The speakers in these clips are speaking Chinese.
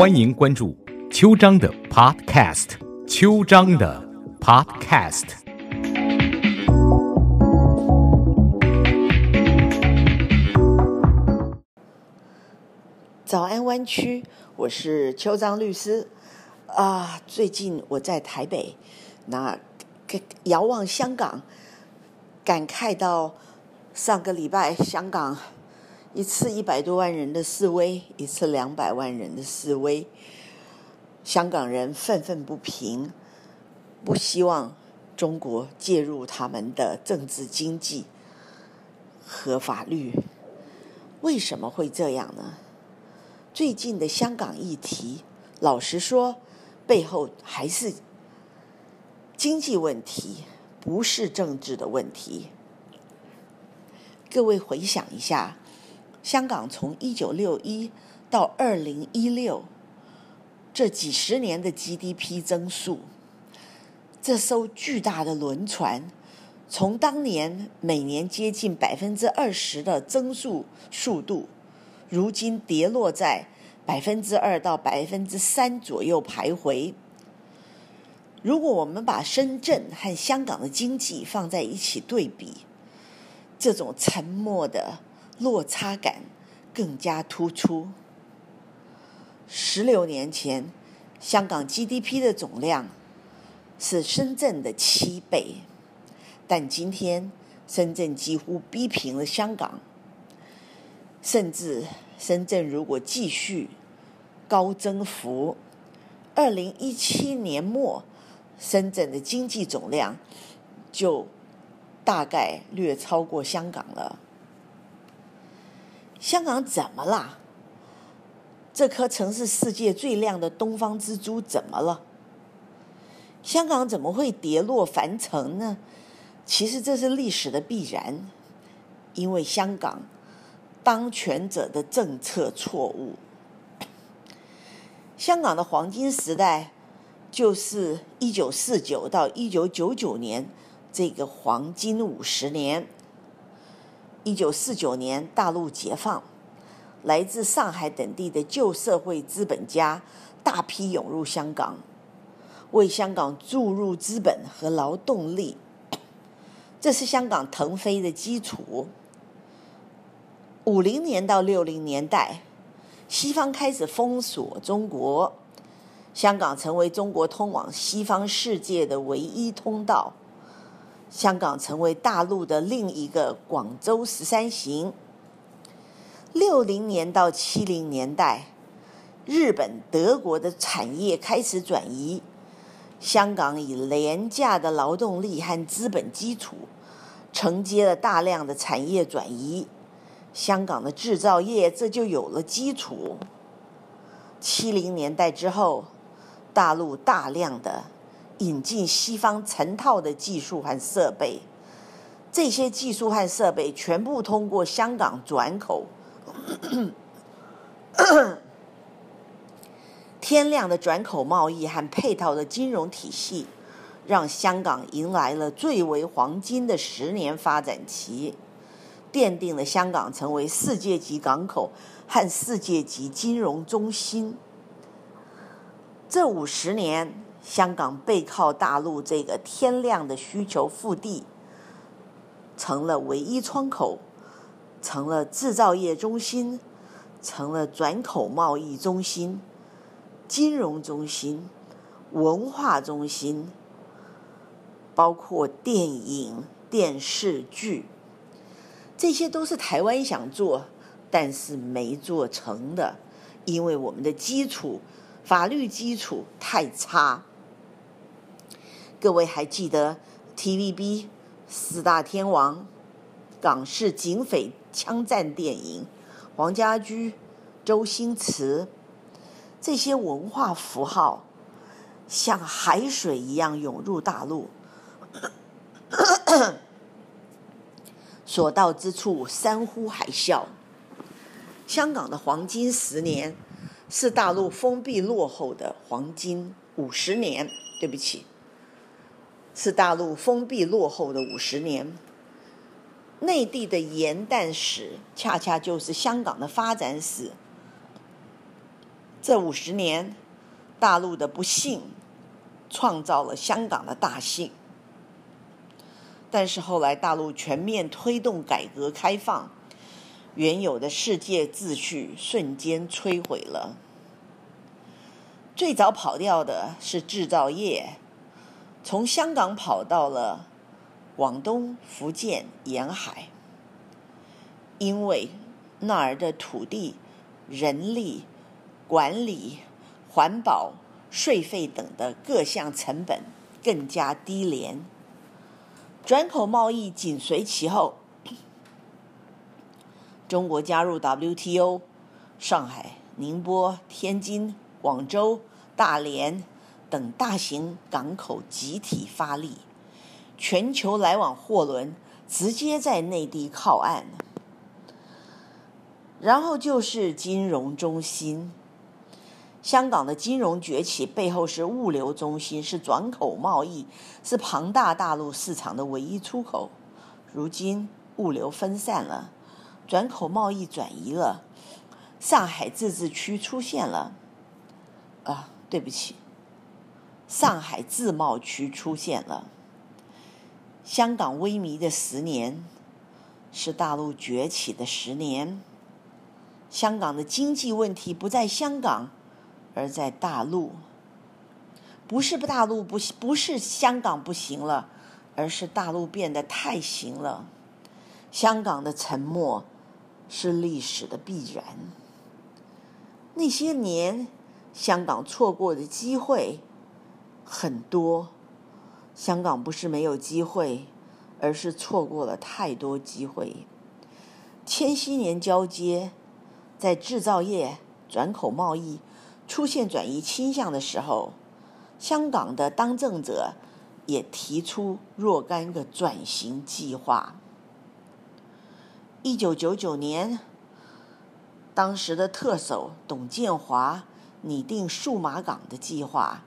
欢迎关注秋张的 Podcast，秋张的 Podcast。早安湾区，我是邱章律师。啊，最近我在台北，那遥望香港，感慨到上个礼拜香港一次一百多万人的示威，一次两百万人的示威，香港人愤愤不平，不希望中国介入他们的政治、经济和法律。为什么会这样呢？最近的香港议题，老实说。背后还是经济问题，不是政治的问题。各位回想一下，香港从一九六一到二零一六这几十年的 GDP 增速，这艘巨大的轮船，从当年每年接近百分之二十的增速速度，如今跌落在。百分之二到百分之三左右徘徊。如果我们把深圳和香港的经济放在一起对比，这种沉默的落差感更加突出。十六年前，香港 GDP 的总量是深圳的七倍，但今天深圳几乎逼平了香港，甚至深圳如果继续。高增幅，二零一七年末，深圳的经济总量就大概略超过香港了。香港怎么了？这颗曾是世界最亮的东方之珠怎么了？香港怎么会跌落凡尘呢？其实这是历史的必然，因为香港当权者的政策错误。香港的黄金时代，就是一九四九到一九九九年这个黄金五十年。一九四九年大陆解放，来自上海等地的旧社会资本家大批涌入香港，为香港注入资本和劳动力，这是香港腾飞的基础。五零年到六零年代。西方开始封锁中国，香港成为中国通往西方世界的唯一通道。香港成为大陆的另一个广州十三行。六零年到七零年代，日本、德国的产业开始转移，香港以廉价的劳动力和资本基础，承接了大量的产业转移。香港的制造业这就有了基础。七零年代之后，大陆大量的引进西方成套的技术和设备，这些技术和设备全部通过香港转口。天量的转口贸易和配套的金融体系，让香港迎来了最为黄金的十年发展期。奠定了香港成为世界级港口和世界级金融中心。这五十年，香港背靠大陆这个天量的需求腹地，成了唯一窗口，成了制造业中心，成了转口贸易中心、金融中心、文化中心，包括电影、电视剧。这些都是台湾想做，但是没做成的，因为我们的基础法律基础太差。各位还记得 TVB 四大天王港式警匪枪战电影，黄家驹、周星驰这些文化符号，像海水一样涌入大陆。所到之处，山呼海啸。香港的黄金十年，是大陆封闭落后的黄金五十年。对不起，是大陆封闭落后的五十年。内地的盐淡史，恰恰就是香港的发展史。这五十年，大陆的不幸创造了香港的大幸。但是后来大陆全面推动改革开放，原有的世界秩序瞬间摧毁了。最早跑掉的是制造业，从香港跑到了广东、福建沿海，因为那儿的土地、人力、管理、环保、税费等的各项成本更加低廉。转口贸易紧随其后，中国加入 WTO，上海、宁波、天津、广州。大连等大型港口集体发力，全球来往货轮直接在内地靠岸。然后就是金融中心，香港的金融崛起背后是物流中心，是转口贸易，是庞大大陆市场的唯一出口。如今物流分散了，转口贸易转移了，上海自治区出现了，啊。对不起，上海自贸区出现了。香港萎靡的十年，是大陆崛起的十年。香港的经济问题不在香港，而在大陆。不是大陆不行，不是香港不行了，而是大陆变得太行了。香港的沉默是历史的必然。那些年。香港错过的机会很多，香港不是没有机会，而是错过了太多机会。千禧年交接，在制造业、转口贸易出现转移倾向的时候，香港的当政者也提出若干个转型计划。一九九九年，当时的特首董建华。拟定数码港的计划，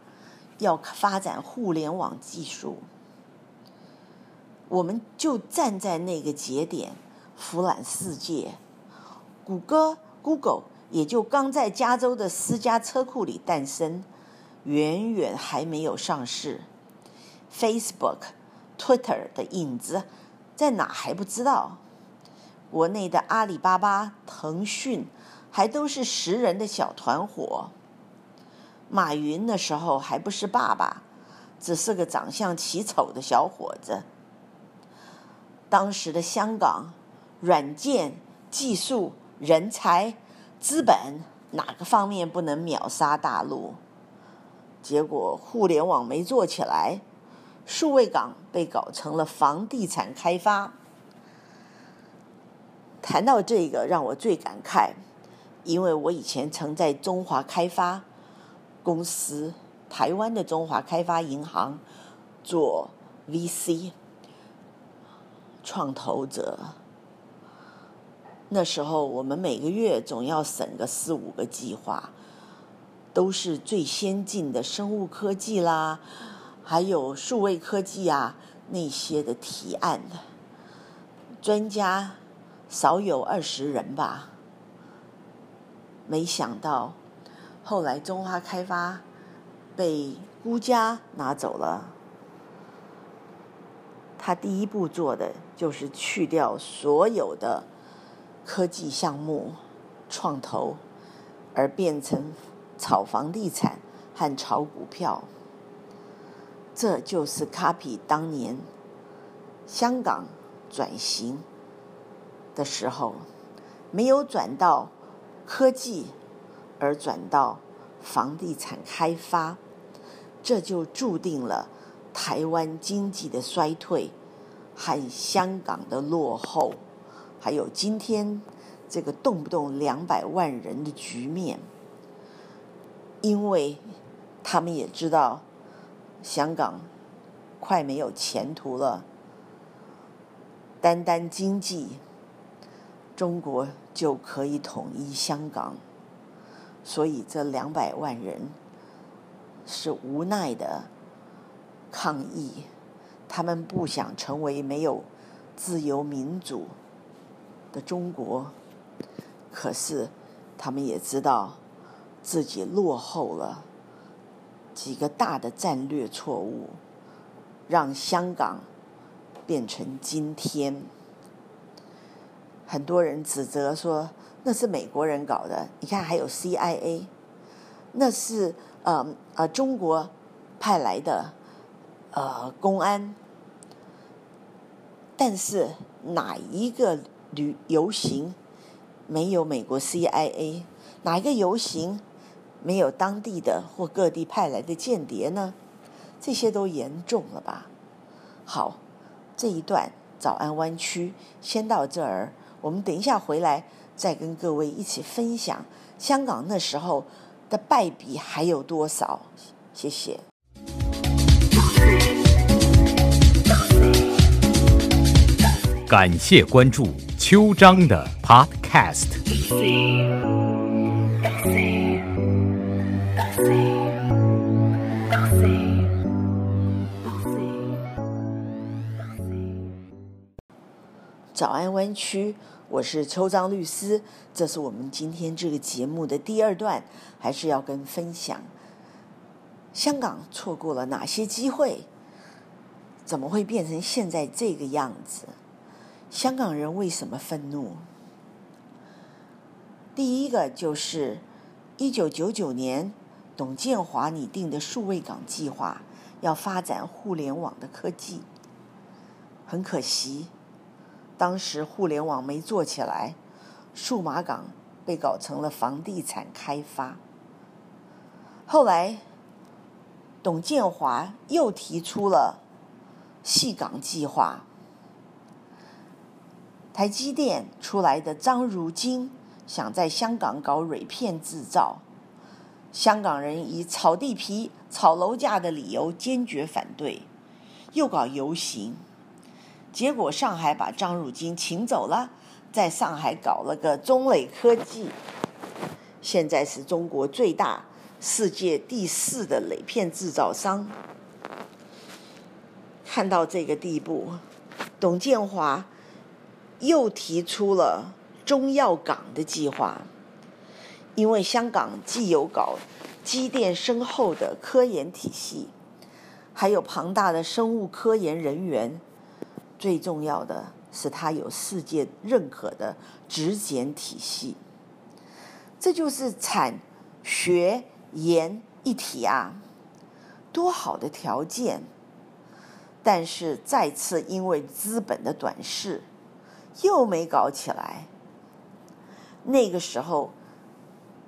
要发展互联网技术，我们就站在那个节点，俯览世界。谷歌 Google 也就刚在加州的私家车库里诞生，远远还没有上市。Facebook、Twitter 的影子在哪还不知道。国内的阿里巴巴、腾讯还都是十人的小团伙。马云那时候还不是爸爸，只是个长相奇丑的小伙子。当时的香港，软件、技术、人才、资本哪个方面不能秒杀大陆？结果互联网没做起来，数位港被搞成了房地产开发。谈到这个，让我最感慨，因为我以前曾在中华开发。公司，台湾的中华开发银行做 VC 创投者。那时候我们每个月总要审个四五个计划，都是最先进的生物科技啦，还有数位科技啊那些的提案的专家少有二十人吧，没想到。后来中华开发被孤家拿走了，他第一步做的就是去掉所有的科技项目创投，而变成炒房地产和炒股票。这就是卡比当年香港转型的时候，没有转到科技。而转到房地产开发，这就注定了台湾经济的衰退和香港的落后，还有今天这个动不动两百万人的局面。因为他们也知道香港快没有前途了，单单经济，中国就可以统一香港。所以这两百万人是无奈的抗议，他们不想成为没有自由民主的中国，可是他们也知道自己落后了几个大的战略错误，让香港变成今天。很多人指责说那是美国人搞的，你看还有 CIA，那是呃呃中国派来的呃公安，但是哪一个旅游行没有美国 CIA？哪一个游行没有当地的或各地派来的间谍呢？这些都严重了吧？好，这一段早安湾区先到这儿。我们等一下回来，再跟各位一起分享香港那时候的败笔还有多少？谢谢。感谢关注秋章的 Podcast。早安湾区。我是邱章律师，这是我们今天这个节目的第二段，还是要跟分享香港错过了哪些机会？怎么会变成现在这个样子？香港人为什么愤怒？第一个就是一九九九年董建华拟定的数位港计划，要发展互联网的科技，很可惜。当时互联网没做起来，数码港被搞成了房地产开发。后来，董建华又提出了细港计划。台积电出来的张如京想在香港搞蕊片制造，香港人以炒地皮、炒楼价的理由坚决反对，又搞游行。结果上海把张汝京请走了，在上海搞了个中磊科技，现在是中国最大、世界第四的磊片制造商。看到这个地步，董建华又提出了中药港的计划，因为香港既有搞积淀深厚的科研体系，还有庞大的生物科研人员。最重要的是，它有世界认可的质检体系，这就是产学研一体啊，多好的条件！但是再次因为资本的短视，又没搞起来。那个时候，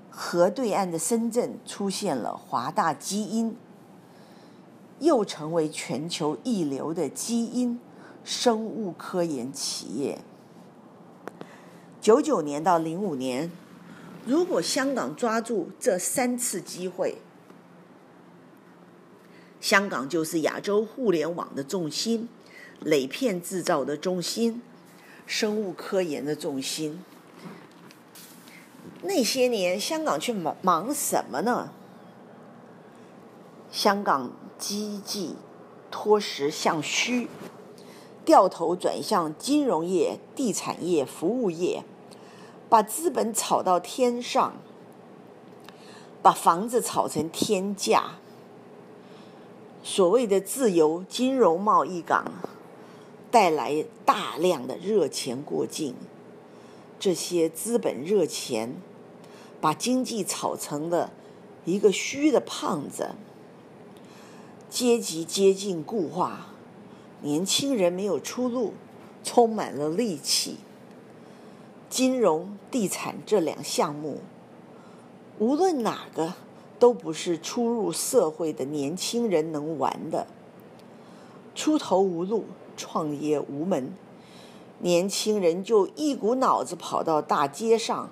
河对岸的深圳出现了华大基因，又成为全球一流的基因。生物科研企业，九九年到零五年，如果香港抓住这三次机会，香港就是亚洲互联网的重心、磊片制造的中心、生物科研的重心。那些年，香港去忙忙什么呢？香港积极脱实向虚。掉头转向金融业、地产业、服务业，把资本炒到天上，把房子炒成天价。所谓的自由金融贸易港，带来大量的热钱过境，这些资本热钱，把经济炒成了一个虚的胖子，阶级接近固化。年轻人没有出路，充满了戾气。金融、地产这两项目，无论哪个，都不是初入社会的年轻人能玩的。出头无路，创业无门，年轻人就一股脑子跑到大街上，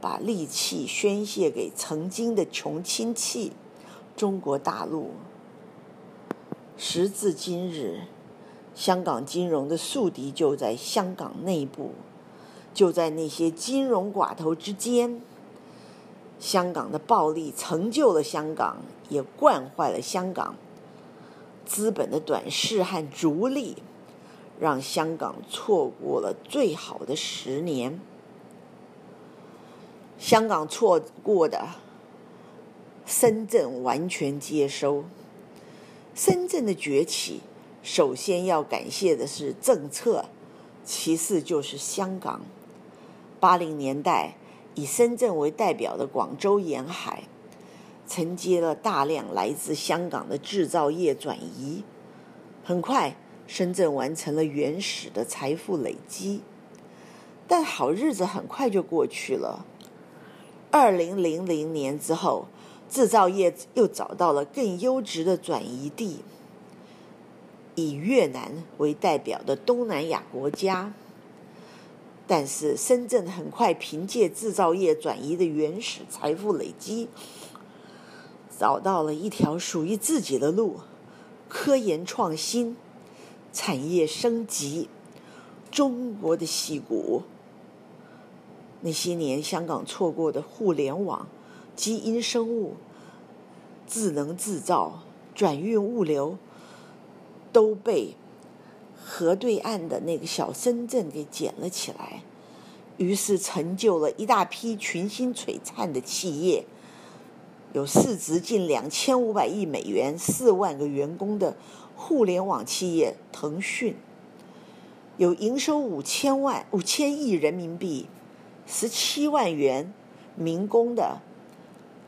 把戾气宣泄给曾经的穷亲戚——中国大陆。时至今日。香港金融的宿敌就在香港内部，就在那些金融寡头之间。香港的暴力成就了香港，也惯坏了香港。资本的短视和逐利，让香港错过了最好的十年。香港错过的深圳完全接收。深圳的崛起，首先要感谢的是政策，其次就是香港。八零年代，以深圳为代表的广州沿海，承接了大量来自香港的制造业转移。很快，深圳完成了原始的财富累积。但好日子很快就过去了。二零零零年之后，制造业又找到了更优质的转移地，以越南为代表的东南亚国家。但是深圳很快凭借制造业转移的原始财富累积，找到了一条属于自己的路：科研创新、产业升级。中国的戏骨。那些年，香港错过的互联网、基因生物、智能制造、转运物流，都被河对岸的那个小深圳给捡了起来。于是，成就了一大批群星璀璨的企业，有市值近两千五百亿美元、四万个员工的互联网企业腾讯，有营收五千万、五千亿人民币。十七万元民工的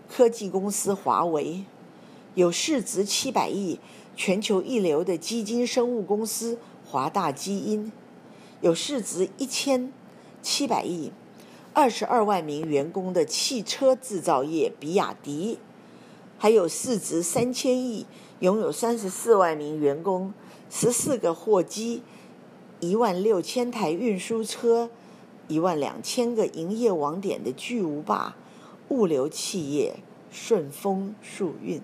科技公司华为，有市值七百亿、全球一流的基金生物公司华大基因，有市值一千七百亿、二十二万名员工的汽车制造业比亚迪，还有市值三千亿、拥有三十四万名员工、十四个货机、一万六千台运输车。一万两千个营业网点的巨无霸物流企业顺丰速运，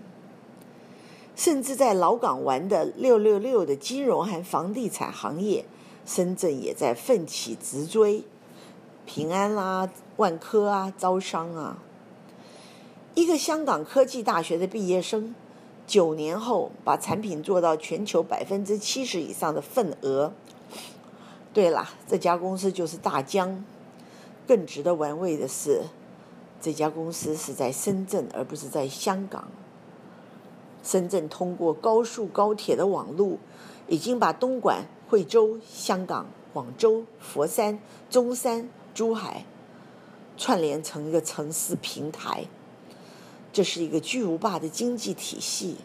甚至在老港玩的六六六的金融和房地产行业，深圳也在奋起直追，平安啦、万科啊、招商啊。一个香港科技大学的毕业生，九年后把产品做到全球百分之七十以上的份额。对了，这家公司就是大疆。更值得玩味的是，这家公司是在深圳，而不是在香港。深圳通过高速高铁的网路，已经把东莞、惠州、香港、广州、佛山、中山、珠海串联成一个城市平台。这是一个巨无霸的经济体系。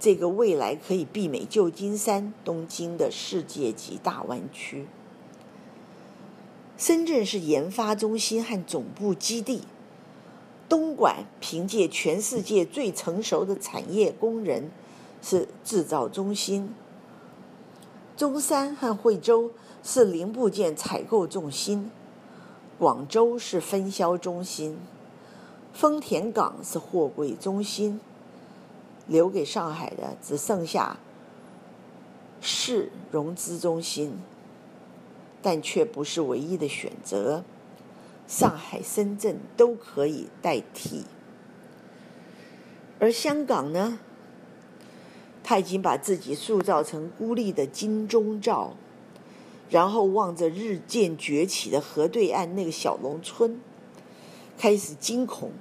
这个未来可以媲美旧金山、东京的世界级大湾区。深圳是研发中心和总部基地，东莞凭借全世界最成熟的产业工人是制造中心，中山和惠州是零部件采购中心，广州是分销中心，丰田港是货柜中心。留给上海的只剩下市融资中心，但却不是唯一的选择。上海、深圳都可以代替，而香港呢？他已经把自己塑造成孤立的金钟罩，然后望着日渐崛起的河对岸那个小农村，开始惊恐，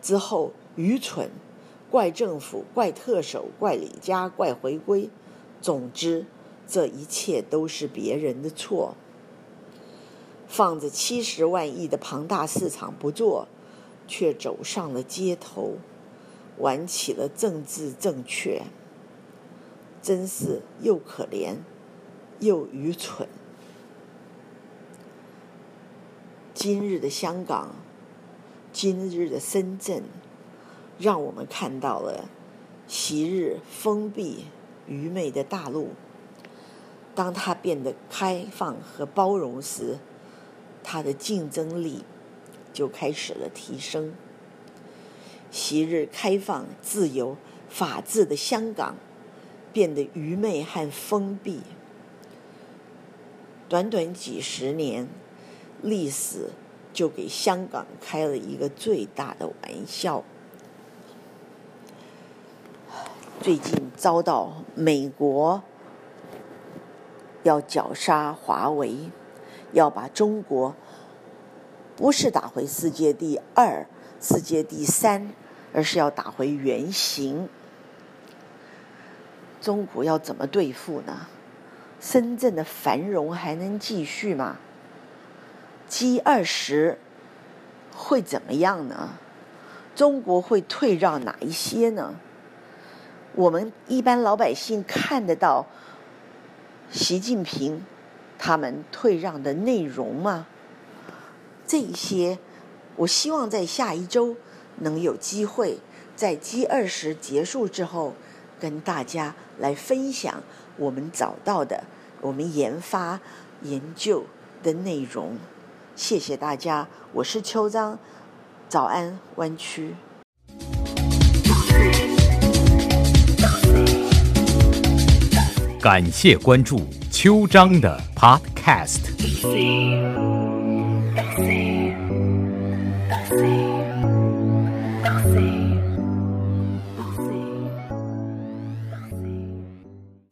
之后愚蠢。怪政府，怪特首，怪李家，怪回归。总之，这一切都是别人的错。放着七十万亿的庞大市场不做，却走上了街头，玩起了政治正确。真是又可怜，又愚蠢。今日的香港，今日的深圳。让我们看到了昔日封闭、愚昧的大陆，当它变得开放和包容时，它的竞争力就开始了提升。昔日开放、自由、法治的香港，变得愚昧和封闭。短短几十年，历史就给香港开了一个最大的玩笑。最近遭到美国要绞杀华为，要把中国不是打回世界第二、世界第三，而是要打回原形。中国要怎么对付呢？深圳的繁荣还能继续吗？G 二十会怎么样呢？中国会退让哪一些呢？我们一般老百姓看得到习近平他们退让的内容吗？这一些，我希望在下一周能有机会在 G 二十结束之后，跟大家来分享我们找到的、我们研发研究的内容。谢谢大家，我是邱章，早安湾区。感谢关注秋张的 Podcast。